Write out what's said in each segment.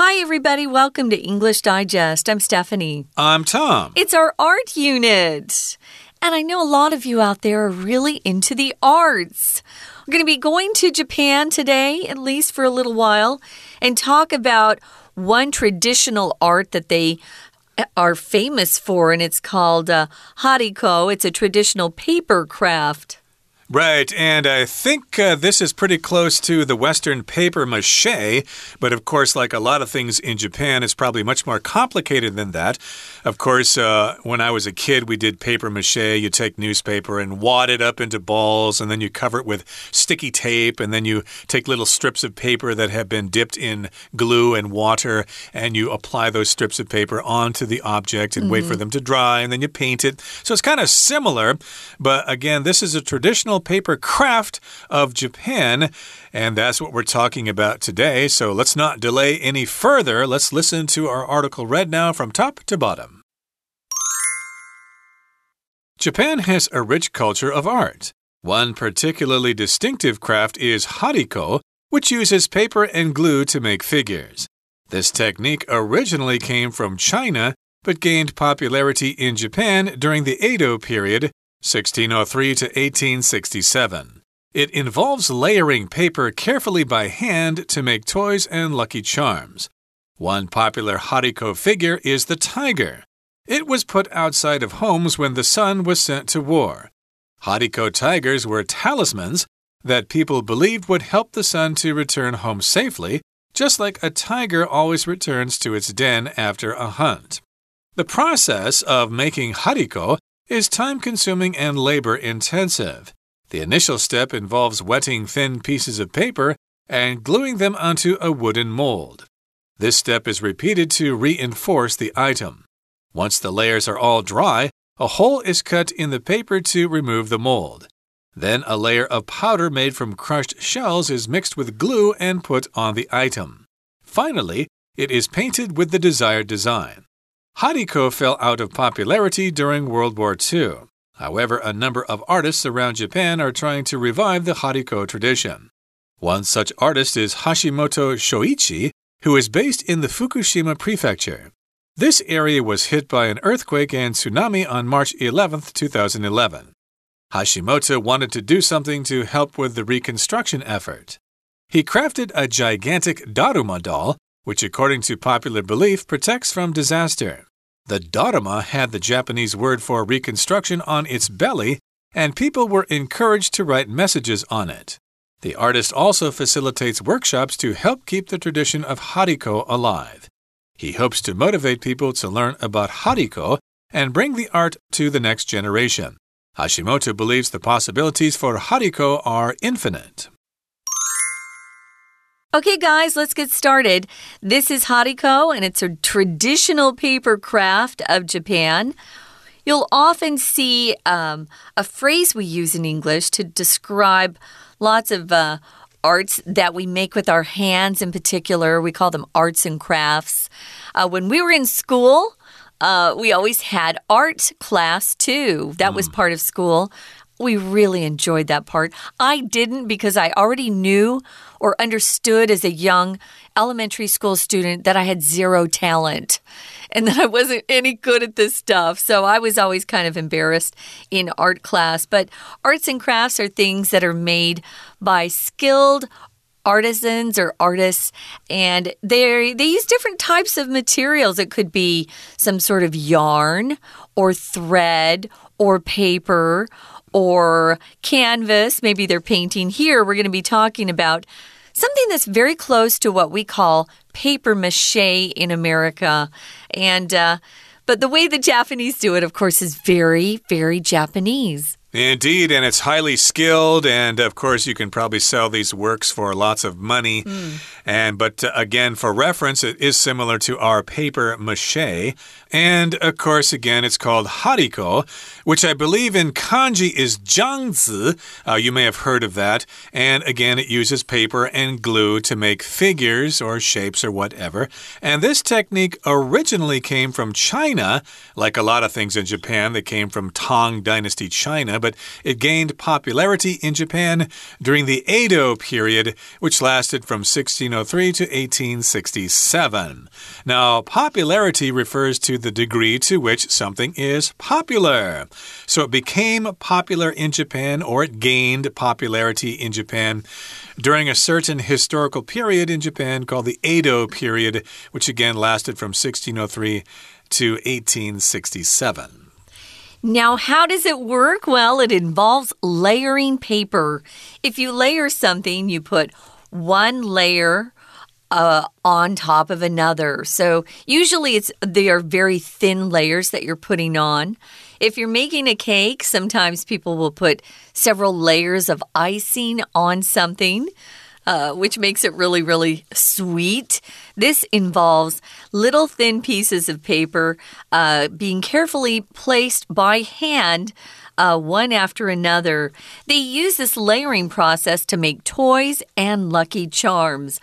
Hi, everybody. Welcome to English Digest. I'm Stephanie. I'm Tom. It's our art unit. And I know a lot of you out there are really into the arts. We're going to be going to Japan today, at least for a little while, and talk about one traditional art that they are famous for, and it's called uh, hariko. It's a traditional paper craft. Right, and I think uh, this is pretty close to the Western paper mache, but of course, like a lot of things in Japan, it's probably much more complicated than that. Of course, uh, when I was a kid, we did paper mache. You take newspaper and wad it up into balls, and then you cover it with sticky tape, and then you take little strips of paper that have been dipped in glue and water, and you apply those strips of paper onto the object and mm -hmm. wait for mm-hmm. them to dry, and then you paint it. So it's kind of similar, but again, this is a traditional paper craft of Japan. And that's what we're talking about today. So let's not delay any further. Let's listen to our article read now from top to bottom. Japan has a rich culture of art. One particularly distinctive craft is hariko, which uses paper and glue to make figures. This technique originally came from China but gained popularity in Japan during the Edo period 1603 to 1867. It involves layering paper carefully by hand to make toys and lucky charms. One popular Hariko figure is the tiger. It was put outside of homes when the son was sent to war. Hariko tigers were talismans that people believed would help the son to return home safely, just like a tiger always returns to its den after a hunt. The process of making hariko is time consuming and labor intensive. The initial step involves wetting thin pieces of paper and gluing them onto a wooden mold. This step is repeated to reinforce the item. Once the layers are all dry, a hole is cut in the paper to remove the mold. Then a layer of powder made from crushed shells is mixed with glue and put on the item. Finally, it is painted with the desired design. Hariko fell out of popularity during World War II. However, a number of artists around Japan are trying to revive the Hariko tradition. One such artist is Hashimoto Shoichi, who is based in the Fukushima prefecture. This area was hit by an earthquake and tsunami on March 11, 2011. Hashimoto wanted to do something to help with the reconstruction effort. He crafted a gigantic Daruma doll, which, according to popular belief, protects from disaster. The Daruma had the Japanese word for reconstruction on its belly, and people were encouraged to write messages on it. The artist also facilitates workshops to help keep the tradition of hariko alive. He hopes to motivate people to learn about hariko and bring the art to the next generation. Hashimoto believes the possibilities for hariko are infinite. Okay, guys, let's get started. This is Hariko, and it's a traditional paper craft of Japan. You'll often see um, a phrase we use in English to describe lots of uh, arts that we make with our hands, in particular. We call them arts and crafts. Uh, when we were in school, uh, we always had art class too. That mm. was part of school. We really enjoyed that part. I didn't because I already knew or understood as a young elementary school student that I had zero talent and that I wasn't any good at this stuff. So I was always kind of embarrassed in art class. But arts and crafts are things that are made by skilled artisans or artists and they they use different types of materials it could be some sort of yarn or thread or paper or canvas. Maybe they're painting here. We're going to be talking about something that's very close to what we call paper mache in America. And, uh, but the way the Japanese do it, of course, is very, very Japanese. Indeed, and it's highly skilled, and of course, you can probably sell these works for lots of money. Mm. And but uh, again, for reference, it is similar to our paper mache. And of course, again, it's called hariko, which I believe in kanji is jiangzi. Uh, you may have heard of that. And again, it uses paper and glue to make figures or shapes or whatever. And this technique originally came from China, like a lot of things in Japan that came from Tang Dynasty China China, but it gained popularity in Japan during the Edo period, which lasted from 1603 to 1867. Now, popularity refers to the degree to which something is popular. So it became popular in Japan or it gained popularity in Japan during a certain historical period in Japan called the Edo period, which again lasted from 1603 to 1867. Now, how does it work? Well, it involves layering paper. If you layer something, you put one layer uh, on top of another. So usually it's they are very thin layers that you're putting on. If you're making a cake, sometimes people will put several layers of icing on something. Uh, which makes it really, really sweet. This involves little thin pieces of paper uh, being carefully placed by hand. Uh, one after another. They use this layering process to make toys and lucky charms.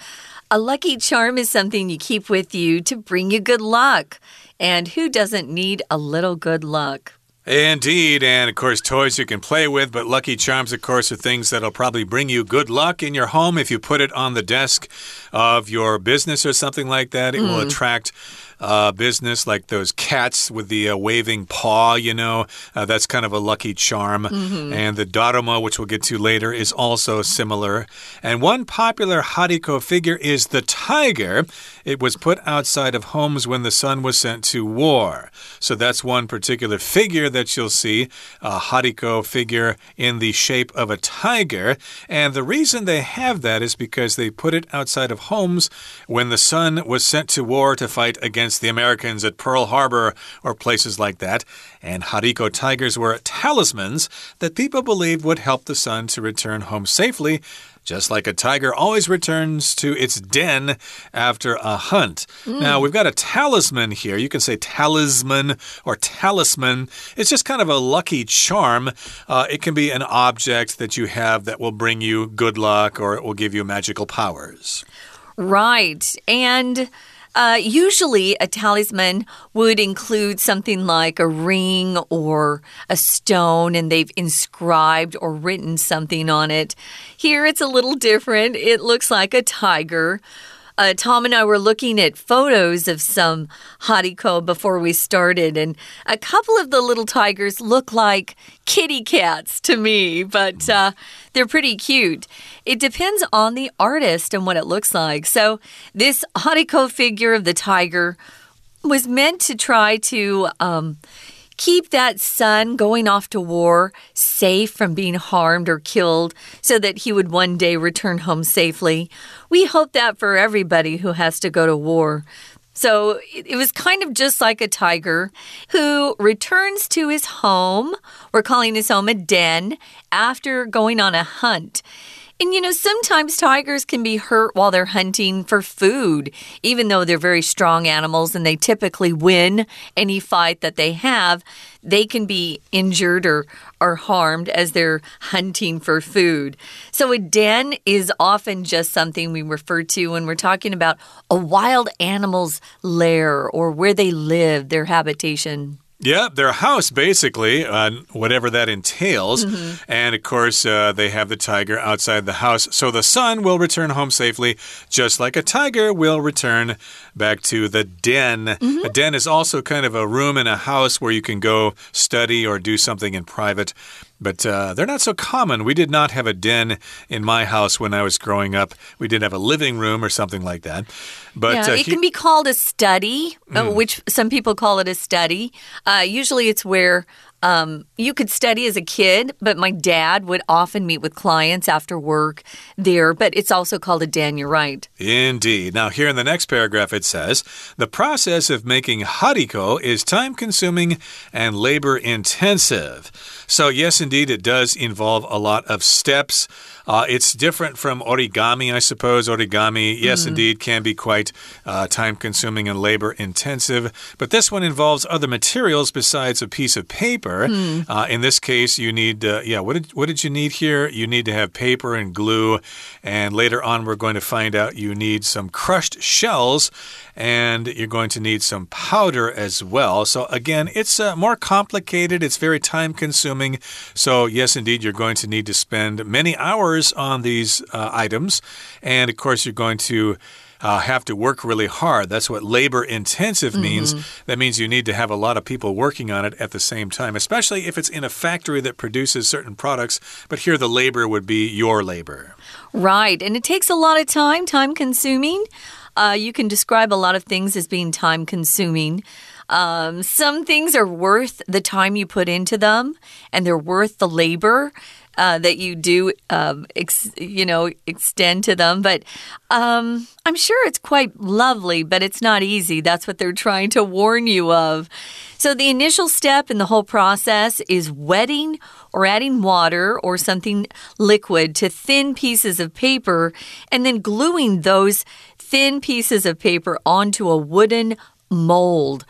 A lucky charm is something you keep with you to bring you good luck. And who doesn't need a little good luck? Indeed, and of course, toys you can play with, but Lucky Charms, of course, are things that'll probably bring you good luck in your home if you put it on the desk of your business or something like that. It mm. will hmm. attract uh, business, like those cats with the uh, waving paw, you know, uh, that's kind of a lucky charm. Mm -hmm. And the Daruma, which we'll get to later, is also similar. And one popular Hariko figure is the tiger. It was put outside of homes when the son was sent to war. So that's one particular figure that you'll see a Hariko figure in the shape of a tiger. And the reason they have that is because they put it outside of homes when the son was sent to war to fight against against the Americans at Pearl Harbor or places like that. And Hariko tigers were talismans that people believed would help the son to return home safely just like a tiger always returns to its den after a hunt. Mm. Now, we've got a talisman here. You can say talisman or talisman. It's just kind of a lucky charm. Uh, it can be an object that you have that will bring you good luck or it will give you magical powers. Right. And. Uh, usually, a talisman would include something like a ring or a stone, and they've inscribed or written something on it. Here, it's a little different. It looks like a tiger uh, Tom and I were looking at photos of some hariko before we started, and a couple of the little tigers look like kitty cats to me, but uh, they're pretty cute. It depends on the artist and what it looks like. So, this hariko figure of the tiger was meant to try to. Um, keep that son going off to war safe from being harmed or killed so that he would one day return home safely. We hope that for everybody who has to go to war. So it was kind of just like a tiger who returns to his home. We're calling his home a den after going on a hunt. And you know, sometimes tigers can be hurt while they're hunting for food, even though they're very strong animals and they typically win any fight that they have. They can be injured or, or harmed as they're hunting for food. So, a den is often just something we refer to when we're talking about a wild animal's lair or where they live, their habitation. Yeah, their house, basically, uh, whatever that entails. Mm -hmm. And of course, uh, they have the tiger outside the house. So the son will return home safely, just like a tiger will return back to the den. Mm -hmm. A den is also kind of a room in a house where you can go study or do something in private. But uh, they're not so common. We did not have a den in my house when I was growing up. We didn't have a living room or something like that. But yeah, uh, it can be called a study, mm. which some people call it a study. Uh, usually, it's where um, you could study as a kid, but my dad would often meet with clients after work there. But it's also called a den, you're right. Indeed. Now, here in the next paragraph, it says the process of making hariko is time consuming and labor intensive. So, yes, indeed, it does involve a lot of steps. Uh, it's different from origami, I suppose. Origami, yes, mm. indeed, can be quite uh, time consuming and labor intensive. But this one involves other materials besides a piece of paper. Mm. Uh, in this case, you need, uh, yeah, what did, what did you need here? You need to have paper and glue. And later on, we're going to find out you need some crushed shells and you're going to need some powder as well. So, again, it's uh, more complicated, it's very time consuming. So, yes, indeed, you're going to need to spend many hours on these uh, items. And of course, you're going to uh, have to work really hard. That's what labor intensive means. Mm -hmm. That means you need to have a lot of people working on it at the same time, especially if it's in a factory that produces certain products. But here the labor would be your labor. Right. And it takes a lot of time, time consuming. Uh, you can describe a lot of things as being time consuming. Um, some things are worth the time you put into them, and they're worth the labor uh, that you do, um, you know, extend to them. But um, I'm sure it's quite lovely, but it's not easy. That's what they're trying to warn you of. So, the initial step in the whole process is wetting or adding water or something liquid to thin pieces of paper and then gluing those thin pieces of paper onto a wooden mold.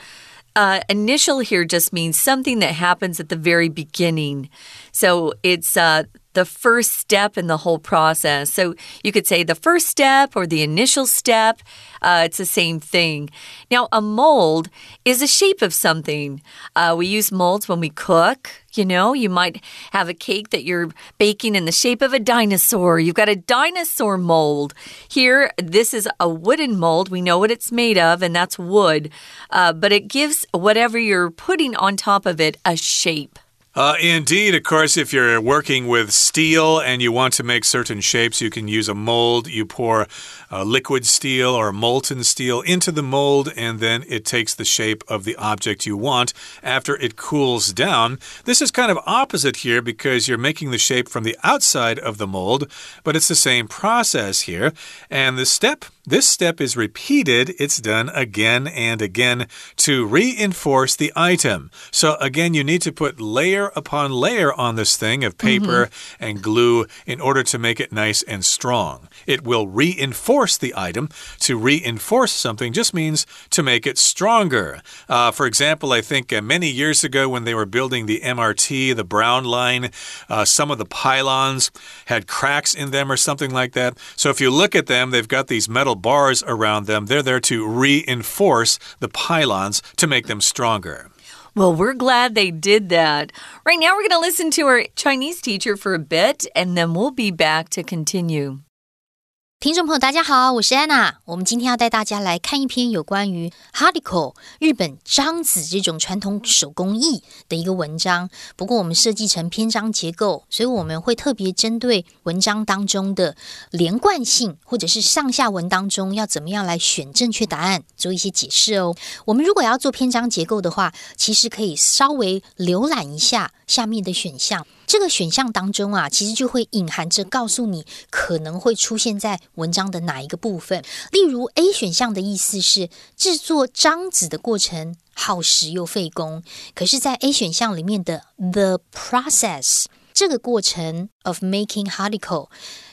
Uh, initial here just means something that happens at the very beginning. So it's uh, the first step in the whole process. So you could say the first step or the initial step. Uh, it's the same thing. Now, a mold is a shape of something. Uh, we use molds when we cook. You know, you might have a cake that you're baking in the shape of a dinosaur. You've got a dinosaur mold. Here, this is a wooden mold. We know what it's made of, and that's wood. Uh, but it gives whatever you're putting on top of it a shape. Uh, indeed, of course, if you're working with steel and you want to make certain shapes, you can use a mold. You pour uh, liquid steel or molten steel into the mold, and then it takes the shape of the object you want after it cools down. This is kind of opposite here because you're making the shape from the outside of the mold, but it's the same process here. And the step this step is repeated, it's done again and again to reinforce the item. So, again, you need to put layer upon layer on this thing of paper mm -hmm. and glue in order to make it nice and strong. It will reinforce the item. To reinforce something just means to make it stronger. Uh, for example, I think uh, many years ago when they were building the MRT, the Brown Line, uh, some of the pylons had cracks in them or something like that. So, if you look at them, they've got these metal bars around them. They're there to reinforce the pylons to make them stronger. Well, we're glad they did that. Right now, we're going to listen to our Chinese teacher for a bit, and then we'll be back to continue. 听众朋友，大家好，我是安娜。我们今天要带大家来看一篇有关于 Hardiko 日本章子这种传统手工艺的一个文章。不过我们设计成篇章结构，所以我们会特别针对文章当中的连贯性，或者是上下文当中要怎么样来选正确答案，做一些解释哦。我们如果要做篇章结构的话，其实可以稍微浏览一下下面的选项。这个选项当中啊，其实就会隐含着告诉你可能会出现在文章的哪一个部分。例如 A 选项的意思是制作章子的过程耗时又费工，可是，在 A 选项里面的 the process 这个过程 of making hardicle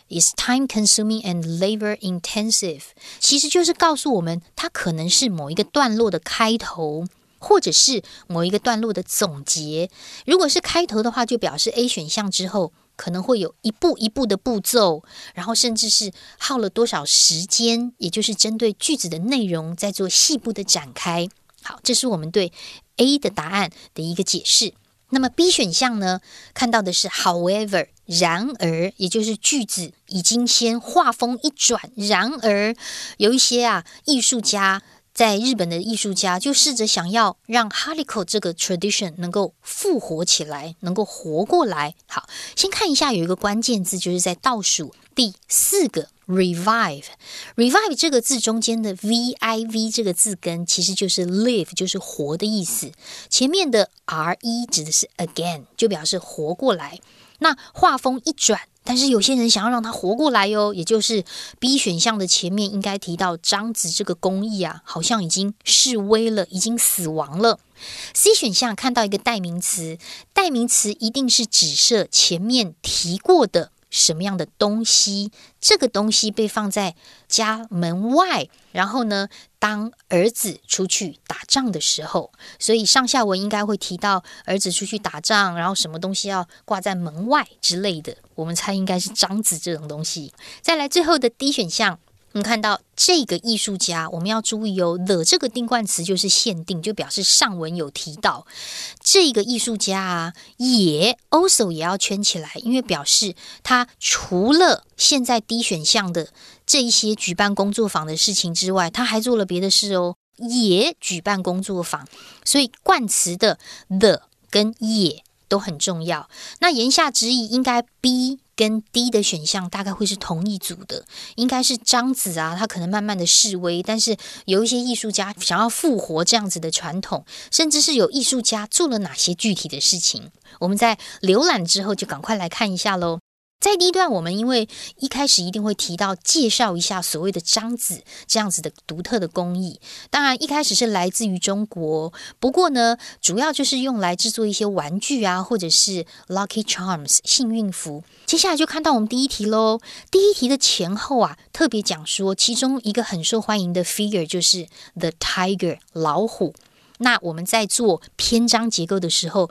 is time consuming and labor intensive，其实就是告诉我们它可能是某一个段落的开头。或者是某一个段落的总结。如果是开头的话，就表示 A 选项之后可能会有一步一步的步骤，然后甚至是耗了多少时间，也就是针对句子的内容在做细部的展开。好，这是我们对 A 的答案的一个解释。那么 B 选项呢？看到的是 However，然而，也就是句子已经先画风一转，然而有一些啊艺术家。在日本的艺术家就试着想要让 Hariko 这个 tradition 能够复活起来，能够活过来。好，先看一下有一个关键字，就是在倒数第四个 revive。revive 这个字中间的 v i v 这个字根其实就是 live，就是活的意思。前面的 r e 指的是 again，就表示活过来。那画风一转。但是有些人想要让他活过来哟，也就是 B 选项的前面应该提到张子这个工艺啊，好像已经示威了，已经死亡了。C 选项看到一个代名词，代名词一定是指涉前面提过的什么样的东西，这个东西被放在家门外，然后呢，当儿子出去打仗的时候，所以上下文应该会提到儿子出去打仗，然后什么东西要挂在门外之类的。我们猜应该是章子这种东西。再来最后的 D 选项。我们看到这个艺术家，我们要注意哦，the 这个定冠词就是限定，就表示上文有提到这个艺术家啊，也 also 也要圈起来，因为表示他除了现在 D 选项的这一些举办工作坊的事情之外，他还做了别的事哦，也举办工作坊，所以冠词的 the 跟也都很重要。那言下之意应该 B。跟 D 的选项大概会是同一组的，应该是张子啊，他可能慢慢的示威，但是有一些艺术家想要复活这样子的传统，甚至是有艺术家做了哪些具体的事情，我们在浏览之后就赶快来看一下喽。在第一段，我们因为一开始一定会提到介绍一下所谓的章子这样子的独特的工艺。当然，一开始是来自于中国，不过呢，主要就是用来制作一些玩具啊，或者是 lucky charms 幸运符。接下来就看到我们第一题喽。第一题的前后啊，特别讲说，其中一个很受欢迎的 figure 就是 the tiger 老虎。那我们在做篇章结构的时候。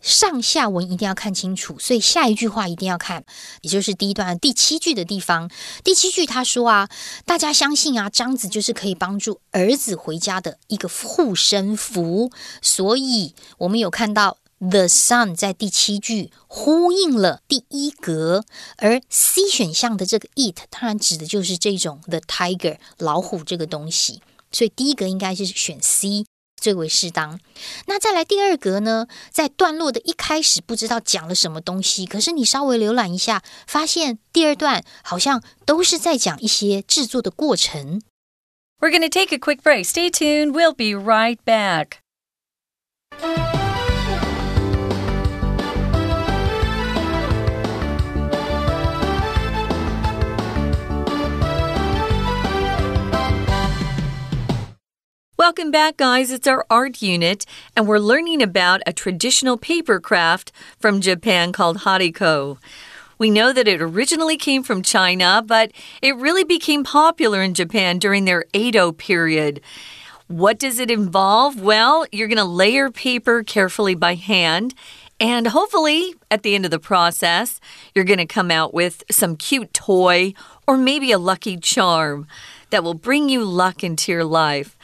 上下文一定要看清楚，所以下一句话一定要看，也就是第一段第七句的地方。第七句他说啊，大家相信啊，章子就是可以帮助儿子回家的一个护身符。所以我们有看到 the sun 在第七句呼应了第一格，而 C 选项的这个 it 当然指的就是这种 the tiger 老虎这个东西，所以第一格应该是选 C。最为适当。那再来第二格呢？在段落的一开始，不知道讲了什么东西，可是你稍微浏览一下，发现第二段好像都是在讲一些制作的过程。We're going to take a quick break. Stay tuned. We'll be right back. Welcome back, guys. It's our art unit, and we're learning about a traditional paper craft from Japan called hariko. We know that it originally came from China, but it really became popular in Japan during their Edo period. What does it involve? Well, you're going to layer paper carefully by hand. And hopefully, at the end of the process, you're going to come out with some cute toy or maybe a lucky charm that will bring you luck into your life.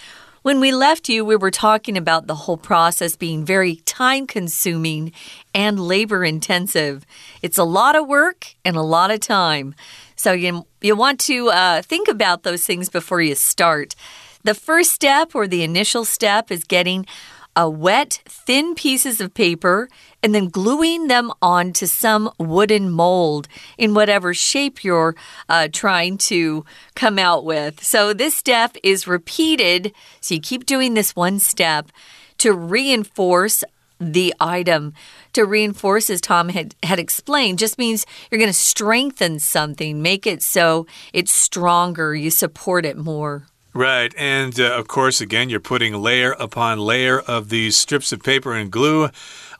When we left you, we were talking about the whole process being very time consuming and labor intensive. It's a lot of work and a lot of time. So you, you want to uh, think about those things before you start. The first step or the initial step is getting a wet, thin pieces of paper and then gluing them onto some wooden mold in whatever shape you're uh, trying to come out with. So this step is repeated. So you keep doing this one step to reinforce the item. To reinforce, as Tom had, had explained, just means you're going to strengthen something, make it so it's stronger, you support it more. Right. And uh, of course, again, you're putting layer upon layer of these strips of paper and glue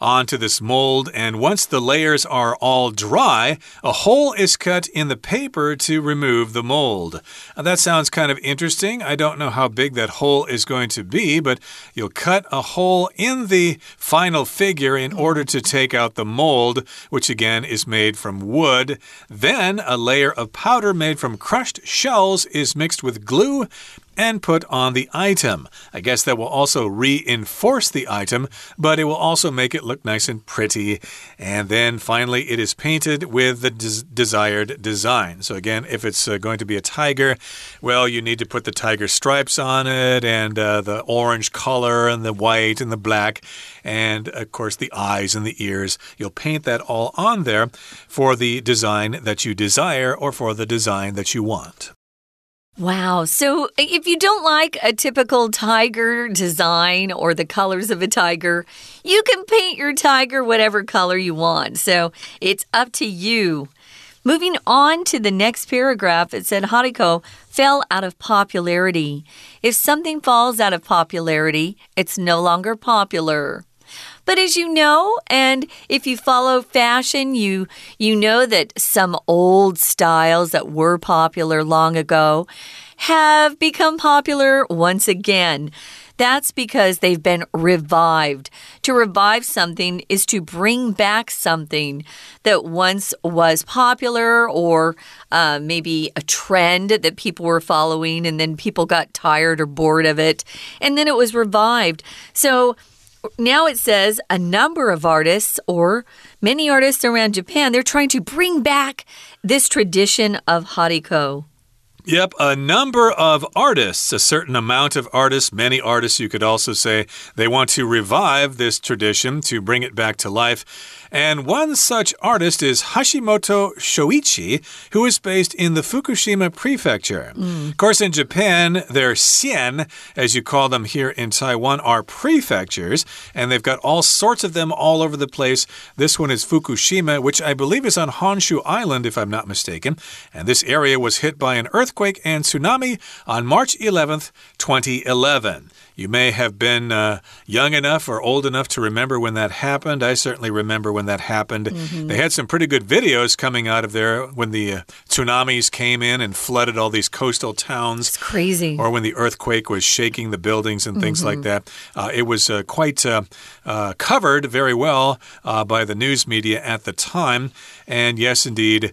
onto this mold. And once the layers are all dry, a hole is cut in the paper to remove the mold. Now, that sounds kind of interesting. I don't know how big that hole is going to be, but you'll cut a hole in the final figure in order to take out the mold, which again is made from wood. Then a layer of powder made from crushed shells is mixed with glue and put on the item. I guess that will also reinforce the item, but it will also make it look nice and pretty. And then finally, it is painted with the des desired design. So, again, if it's uh, going to be a tiger, well, you need to put the tiger stripes on it and uh, the orange color and the white and the black, and of course, the eyes and the ears. You'll paint that all on there for the design that you desire or for the design that you want. Wow. So if you don't like a typical tiger design or the colors of a tiger, you can paint your tiger whatever color you want. So it's up to you. Moving on to the next paragraph, it said Hariko fell out of popularity. If something falls out of popularity, it's no longer popular. But as you know, and if you follow fashion, you you know that some old styles that were popular long ago have become popular once again. That's because they've been revived. To revive something is to bring back something that once was popular or uh, maybe a trend that people were following, and then people got tired or bored of it, and then it was revived. So, now it says a number of artists or many artists around Japan, they're trying to bring back this tradition of hariko. Yep, a number of artists, a certain amount of artists, many artists, you could also say, they want to revive this tradition to bring it back to life. And one such artist is Hashimoto Shoichi, who is based in the Fukushima prefecture. Mm. Of course, in Japan, their xian, as you call them here in Taiwan, are prefectures, and they've got all sorts of them all over the place. This one is Fukushima, which I believe is on Honshu Island, if I'm not mistaken. And this area was hit by an earthquake and tsunami on March 11th, 2011. You may have been uh, young enough or old enough to remember when that happened. I certainly remember when that happened. Mm -hmm. They had some pretty good videos coming out of there when the uh, tsunamis came in and flooded all these coastal towns. It's crazy. Or when the earthquake was shaking the buildings and things mm -hmm. like mm-hmm. that. Uh, it was uh, quite uh, uh, covered very well by the news media at the time. And yes, indeed,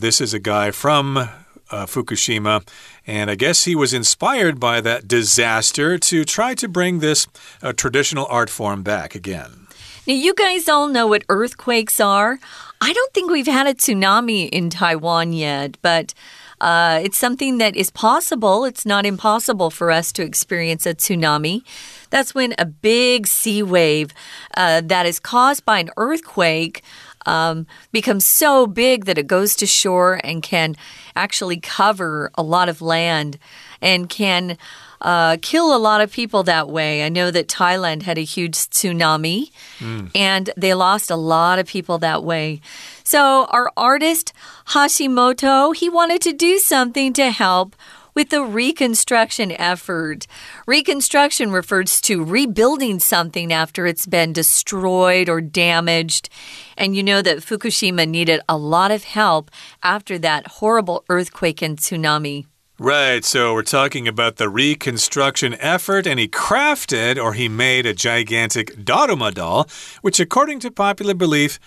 this is a guy from uh, Fukushima. And I guess he was inspired by that disaster to try to bring this uh, traditional art form back again. Now, you guys all know what earthquakes are. I don't think we've had a tsunami in Taiwan yet, but. Uh, it's something that is possible. It's not impossible for us to experience a tsunami. That's when a big sea wave uh, that is caused by an earthquake um, becomes so big that it goes to shore and can actually cover a lot of land and can uh, kill a lot of people that way. I know that Thailand had a huge tsunami mm. and they lost a lot of people that way. So, our artist Hashimoto, he wanted to do something to help with the reconstruction effort. Reconstruction refers to rebuilding something after it's been destroyed or damaged. And you know that Fukushima needed a lot of help after that horrible earthquake and tsunami. Right, so we're talking about the reconstruction effort, and he crafted or he made a gigantic Daruma doll, which, according to popular belief,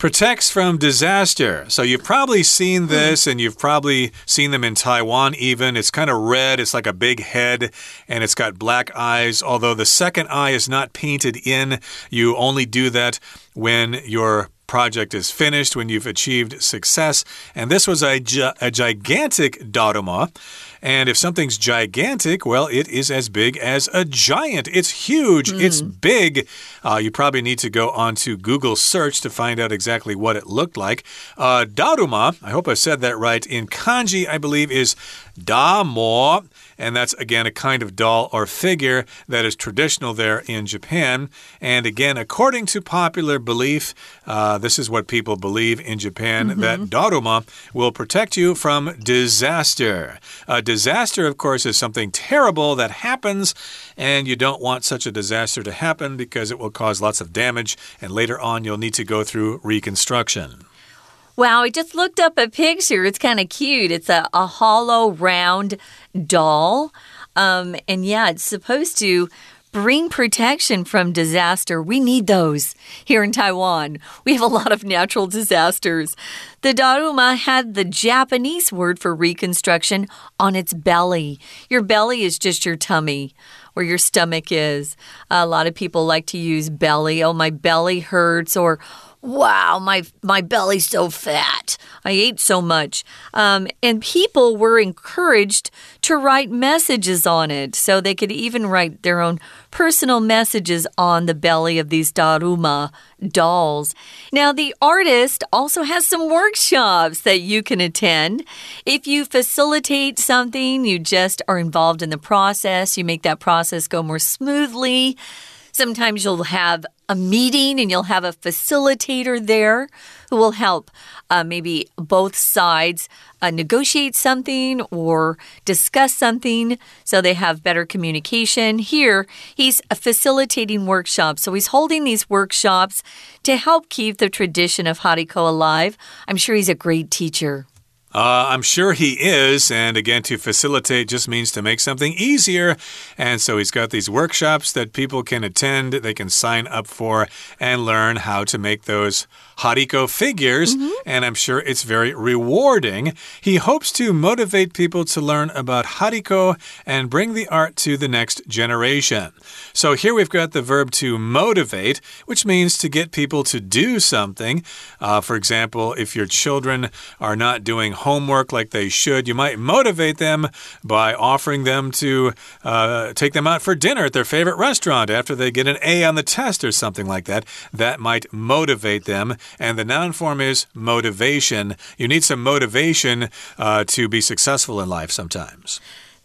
protects from disaster. So you've probably seen hmm. this and you've probably seen them in Taiwan even. It's kind of red, it's like a big head, and it's got black eyes. Although the second eye is not painted in, you only do that when your project is finished, when you've achieved success. And this was a, gi a gigantic Daruma. And if something's gigantic, well, it is as big as a giant. It's huge. Mm. It's big. Uh, you probably need to go onto Google search to find out exactly what it looked like. Uh, Daruma, I hope I said that right, in kanji, I believe is Damo. And that's again a kind of doll or figure that is traditional there in Japan. And again, according to popular belief, uh, this is what people believe in Japan mm -hmm. that Daruma will protect you from disaster. A disaster, of course, is something terrible that happens, and you don't want such a disaster to happen because it will cause lots of damage, and later on, you'll need to go through reconstruction. Wow, I just looked up a picture. It's kind of cute. It's a, a hollow, round doll. Um, and yeah, it's supposed to bring protection from disaster. We need those here in Taiwan. We have a lot of natural disasters. The Daruma had the Japanese word for reconstruction on its belly. Your belly is just your tummy. Where your stomach is. A lot of people like to use belly. Oh, my belly hurts, or wow, my my belly's so fat. I ate so much. Um, and people were encouraged to write messages on it, so they could even write their own personal messages on the belly of these daruma dolls. Now, the artist also has some workshops that you can attend. If you facilitate something, you just are involved in the process, you make that process go more smoothly. Sometimes you'll have a meeting and you'll have a facilitator there who will help uh, maybe both sides uh, negotiate something or discuss something so they have better communication. Here, he's facilitating workshops. So he's holding these workshops to help keep the tradition of Hariko alive. I'm sure he's a great teacher. Uh, I'm sure he is. And again, to facilitate just means to make something easier. And so he's got these workshops that people can attend, they can sign up for, and learn how to make those Hariko figures, mm -hmm. and I'm sure it's very rewarding. He hopes to motivate people to learn about Hariko and bring the art to the next generation. So here we've got the verb to motivate, which means to get people to do something. Uh, for example, if your children are not doing homework like they should, you might motivate them by offering them to uh, take them out for dinner at their favorite restaurant after they get an A on the test or something like that. That might motivate them and the noun form is motivation. You need some motivation uh, to be successful in life sometimes.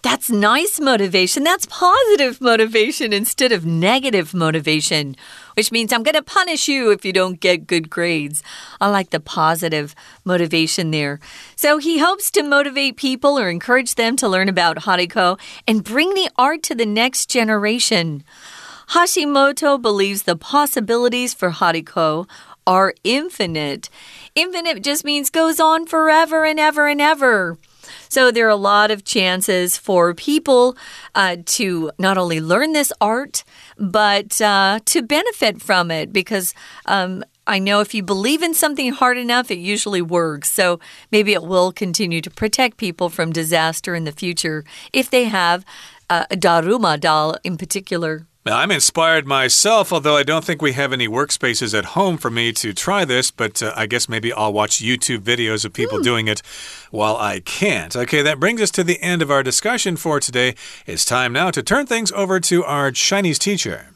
That's nice motivation. That's positive motivation instead of negative motivation, which means I'm going to punish you if you don't get good grades. I like the positive motivation there. So he hopes to motivate people or encourage them to learn about Hariko and bring the art to the next generation. Hashimoto believes the possibilities for Hariko are infinite. Infinite just means goes on forever and ever and ever. So there are a lot of chances for people uh, to not only learn this art, but uh, to benefit from it because. Um, I know if you believe in something hard enough, it usually works. So maybe it will continue to protect people from disaster in the future if they have uh, a Daruma doll in particular. Now, I'm inspired myself, although I don't think we have any workspaces at home for me to try this, but uh, I guess maybe I'll watch YouTube videos of people mm. doing it while I can't. Okay, that brings us to the end of our discussion for today. It's time now to turn things over to our Chinese teacher.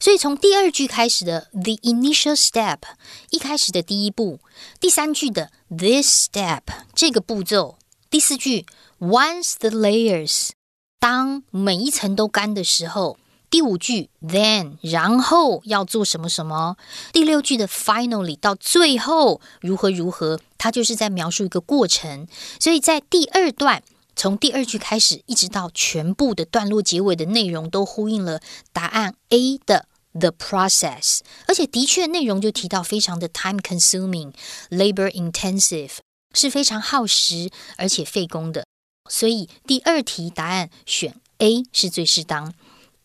所以从第二句开始的 the initial step，一开始的第一步，第三句的 this step 这个步骤，第四句 once the layers，当每一层都干的时候。 第五句 then 然后要做什么什么，第六句的 finally 到最后如何如何，它就是在描述一个过程。所以在第二段，从第二句开始，一直到全部的段落结尾的内容，都呼应了答案 A 的 the process。而且的确内容就提到非常的 time consuming、labor intensive，是非常耗时而且费工的。所以第二题答案选 A 是最适当。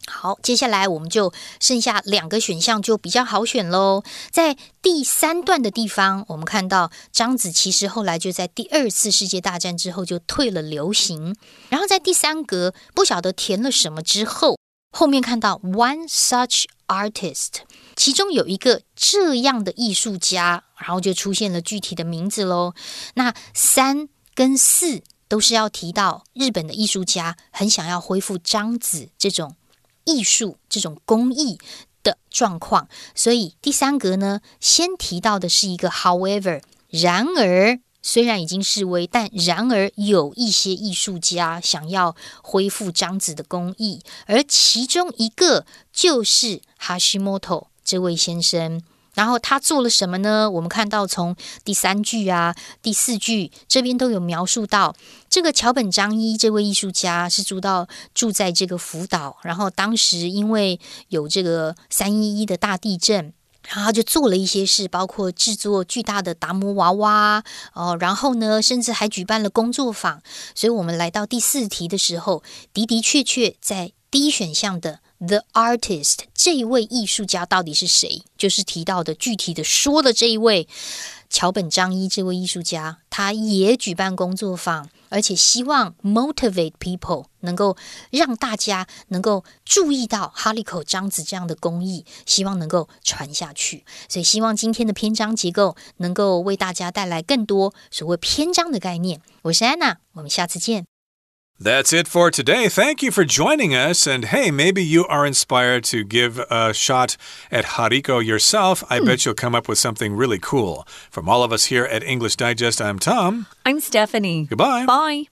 好，接下来我们就剩下两个选项，就比较好选喽。在第三段的地方，我们看到张子其实后来就在第二次世界大战之后就退了流行。然后在第三格不晓得填了什么之后，后面看到 one such artist，其中有一个这样的艺术家，然后就出现了具体的名字喽。那三跟四都是要提到日本的艺术家很想要恢复张子这种。艺术这种工艺的状况，所以第三格呢，先提到的是一个 however，然而虽然已经示威，但然而有一些艺术家想要恢复章子的工艺，而其中一个就是 Hashimoto 这位先生。然后他做了什么呢？我们看到从第三句啊、第四句这边都有描述到，这个桥本章一这位艺术家是住到住在这个福岛，然后当时因为有这个三一一的大地震，然后就做了一些事，包括制作巨大的达摩娃娃哦，然后呢，甚至还举办了工作坊。所以我们来到第四题的时候，的的确确在第一选项的。The artist 这一位艺术家到底是谁？就是提到的具体的说的这一位桥本章一这位艺术家，他也举办工作坊，而且希望 motivate people 能够让大家能够注意到哈利口章子这样的工艺，希望能够传下去。所以希望今天的篇章结构能够为大家带来更多所谓篇章的概念。我是安娜，我们下次见。That's it for today. Thank you for joining us. And hey, maybe you are inspired to give a shot at Hariko yourself. I hmm. bet you'll come up with something really cool. From all of us here at English Digest, I'm Tom. I'm Stephanie. Goodbye. Bye.